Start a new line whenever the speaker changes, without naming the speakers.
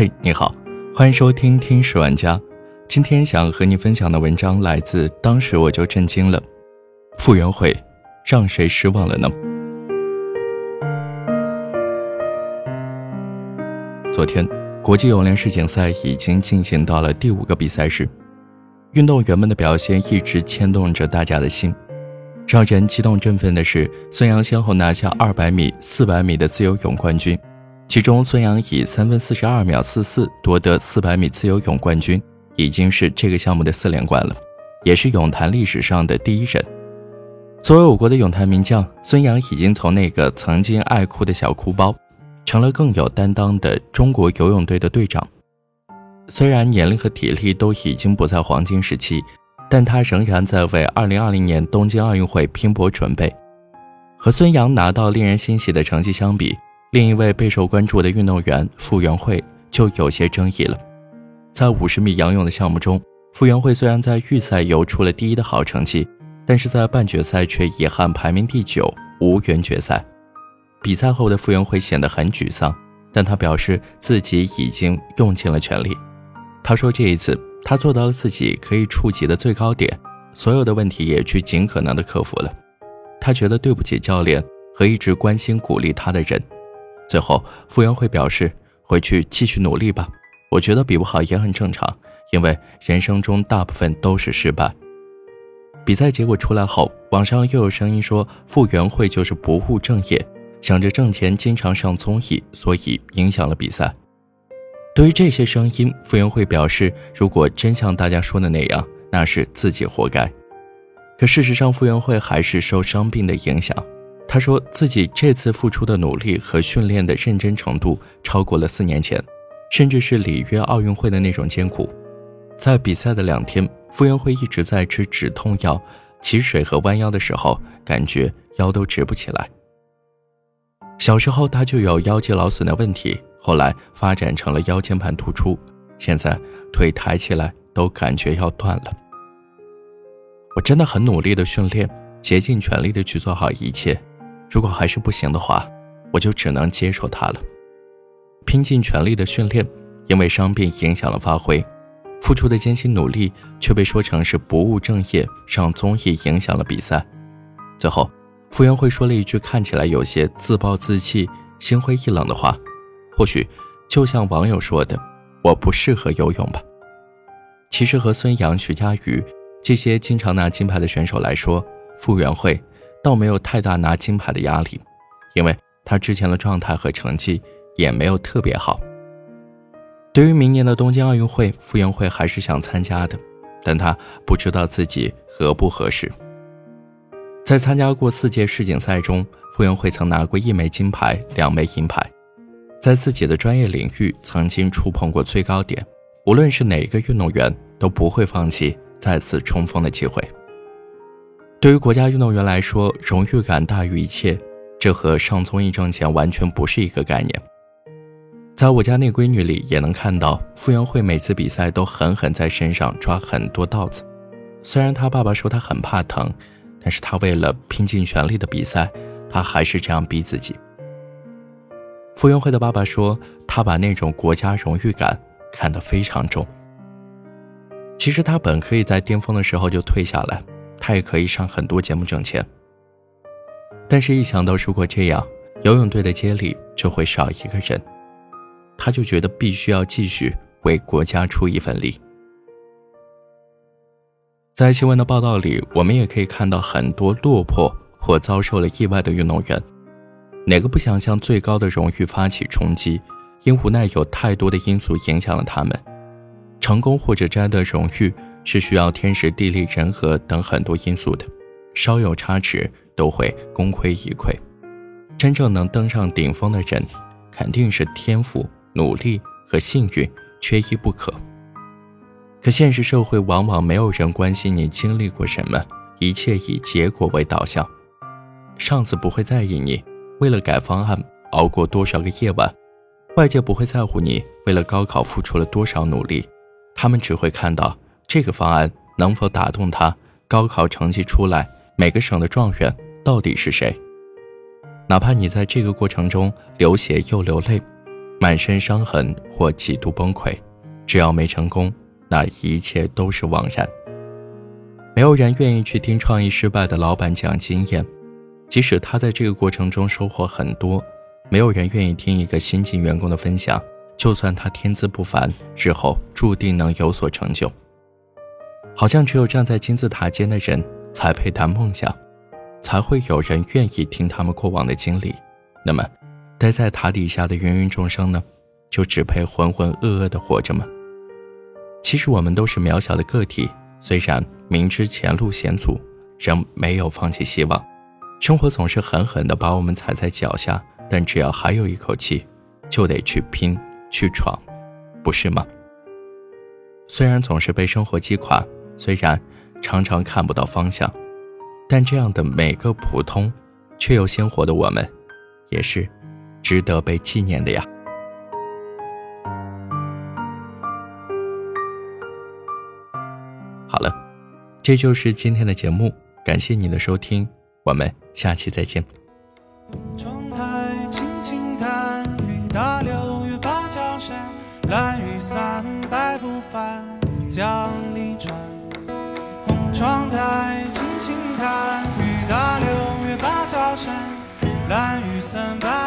嘿，你好，欢迎收听《听十万家》。今天想和你分享的文章来自《当时我就震惊了》，傅园慧让谁失望了呢？昨天，国际泳联世锦赛已经进行到了第五个比赛日，运动员们的表现一直牵动着大家的心。让人激动振奋的是，孙杨先后拿下200米、400米的自由泳冠军。其中，孙杨以三分四十二秒四四夺得四百米自由泳冠军，已经是这个项目的四连冠了，也是泳坛历史上的第一人。作为我国的泳坛名将，孙杨已经从那个曾经爱哭的小哭包，成了更有担当的中国游泳队的队长。虽然年龄和体力都已经不在黄金时期，但他仍然在为二零二零年东京奥运会拼搏准备。和孙杨拿到令人欣喜的成绩相比，另一位备受关注的运动员傅园慧就有些争议了。在五十米仰泳的项目中，傅园慧虽然在预赛游出了第一的好成绩，但是在半决赛却遗憾排名第九，无缘决赛。比赛后的傅园慧显得很沮丧，但他表示自己已经用尽了全力。他说这一次他做到了自己可以触及的最高点，所有的问题也去尽可能的克服了。他觉得对不起教练和一直关心鼓励他的人。最后，傅园慧表示：“回去继续努力吧，我觉得比不好也很正常，因为人生中大部分都是失败。”比赛结果出来后，网上又有声音说傅园慧就是不务正业，想着挣钱，经常上综艺，所以影响了比赛。对于这些声音，傅园慧表示：“如果真像大家说的那样，那是自己活该。”可事实上，傅园慧还是受伤病的影响。他说自己这次付出的努力和训练的认真程度超过了四年前，甚至是里约奥运会的那种艰苦。在比赛的两天，傅园慧一直在吃止痛药、起水和弯腰的时候，感觉腰都直不起来。小时候他就有腰肌劳损的问题，后来发展成了腰间盘突出，现在腿抬起来都感觉要断了。我真的很努力的训练，竭尽全力的去做好一切。如果还是不行的话，我就只能接受他了。拼尽全力的训练，因为伤病影响了发挥，付出的艰辛努力却被说成是不务正业，上综艺影响了比赛。最后，傅园慧说了一句看起来有些自暴自弃、心灰意冷的话，或许就像网友说的：“我不适合游泳吧。”其实和孙杨、徐嘉余这些经常拿金牌的选手来说，傅园慧。倒没有太大拿金牌的压力，因为他之前的状态和成绩也没有特别好。对于明年的东京奥运会，傅园慧还是想参加的，但他不知道自己合不合适。在参加过四届世锦赛中，傅园慧曾拿过一枚金牌、两枚银牌，在自己的专业领域曾经触碰过最高点。无论是哪个运动员，都不会放弃再次冲锋的机会。对于国家运动员来说，荣誉感大于一切，这和上综艺挣钱完全不是一个概念。在我家那闺女里也能看到，傅园慧每次比赛都狠狠在身上抓很多道子。虽然她爸爸说她很怕疼，但是她为了拼尽全力的比赛，她还是这样逼自己。傅园慧的爸爸说，他把那种国家荣誉感看得非常重。其实他本可以在巅峰的时候就退下来。他也可以上很多节目挣钱，但是，一想到如果这样，游泳队的接力就会少一个人，他就觉得必须要继续为国家出一份力。在新闻的报道里，我们也可以看到很多落魄或遭受了意外的运动员，哪个不想向最高的荣誉发起冲击？因无奈有太多的因素影响了他们，成功或者摘得荣誉。是需要天时地利人和等很多因素的，稍有差池都会功亏一篑。真正能登上顶峰的人，肯定是天赋、努力和幸运缺一不可。可现实社会往往没有人关心你经历过什么，一切以结果为导向。上司不会在意你为了改方案熬过多少个夜晚，外界不会在乎你为了高考付出了多少努力，他们只会看到。这个方案能否打动他？高考成绩出来，每个省的状元到底是谁？哪怕你在这个过程中流血又流泪，满身伤痕或几度崩溃，只要没成功，那一切都是枉然。没有人愿意去听创意失败的老板讲经验，即使他在这个过程中收获很多；没有人愿意听一个新进员工的分享，就算他天资不凡，日后注定能有所成就。好像只有站在金字塔尖的人才配谈梦想，才会有人愿意听他们过往的经历。那么，待在塔底下的芸芸众生呢，就只配浑浑噩噩的活着吗？其实我们都是渺小的个体，虽然明知前路险阻，仍没有放弃希望。生活总是狠狠地把我们踩在脚下，但只要还有一口气，就得去拼去闯，不是吗？虽然总是被生活击垮，虽然常常看不到方向，但这样的每个普通却又鲜活的我们，也是。值得被纪念的呀。好了，这就是今天的节目，感谢你的收听，我们下期再见。窗台轻轻弹，雨打六月芭蕉扇，蓝雨伞白不翻，江。窗台轻轻弹，雨打六月芭蕉扇，蓝雨伞。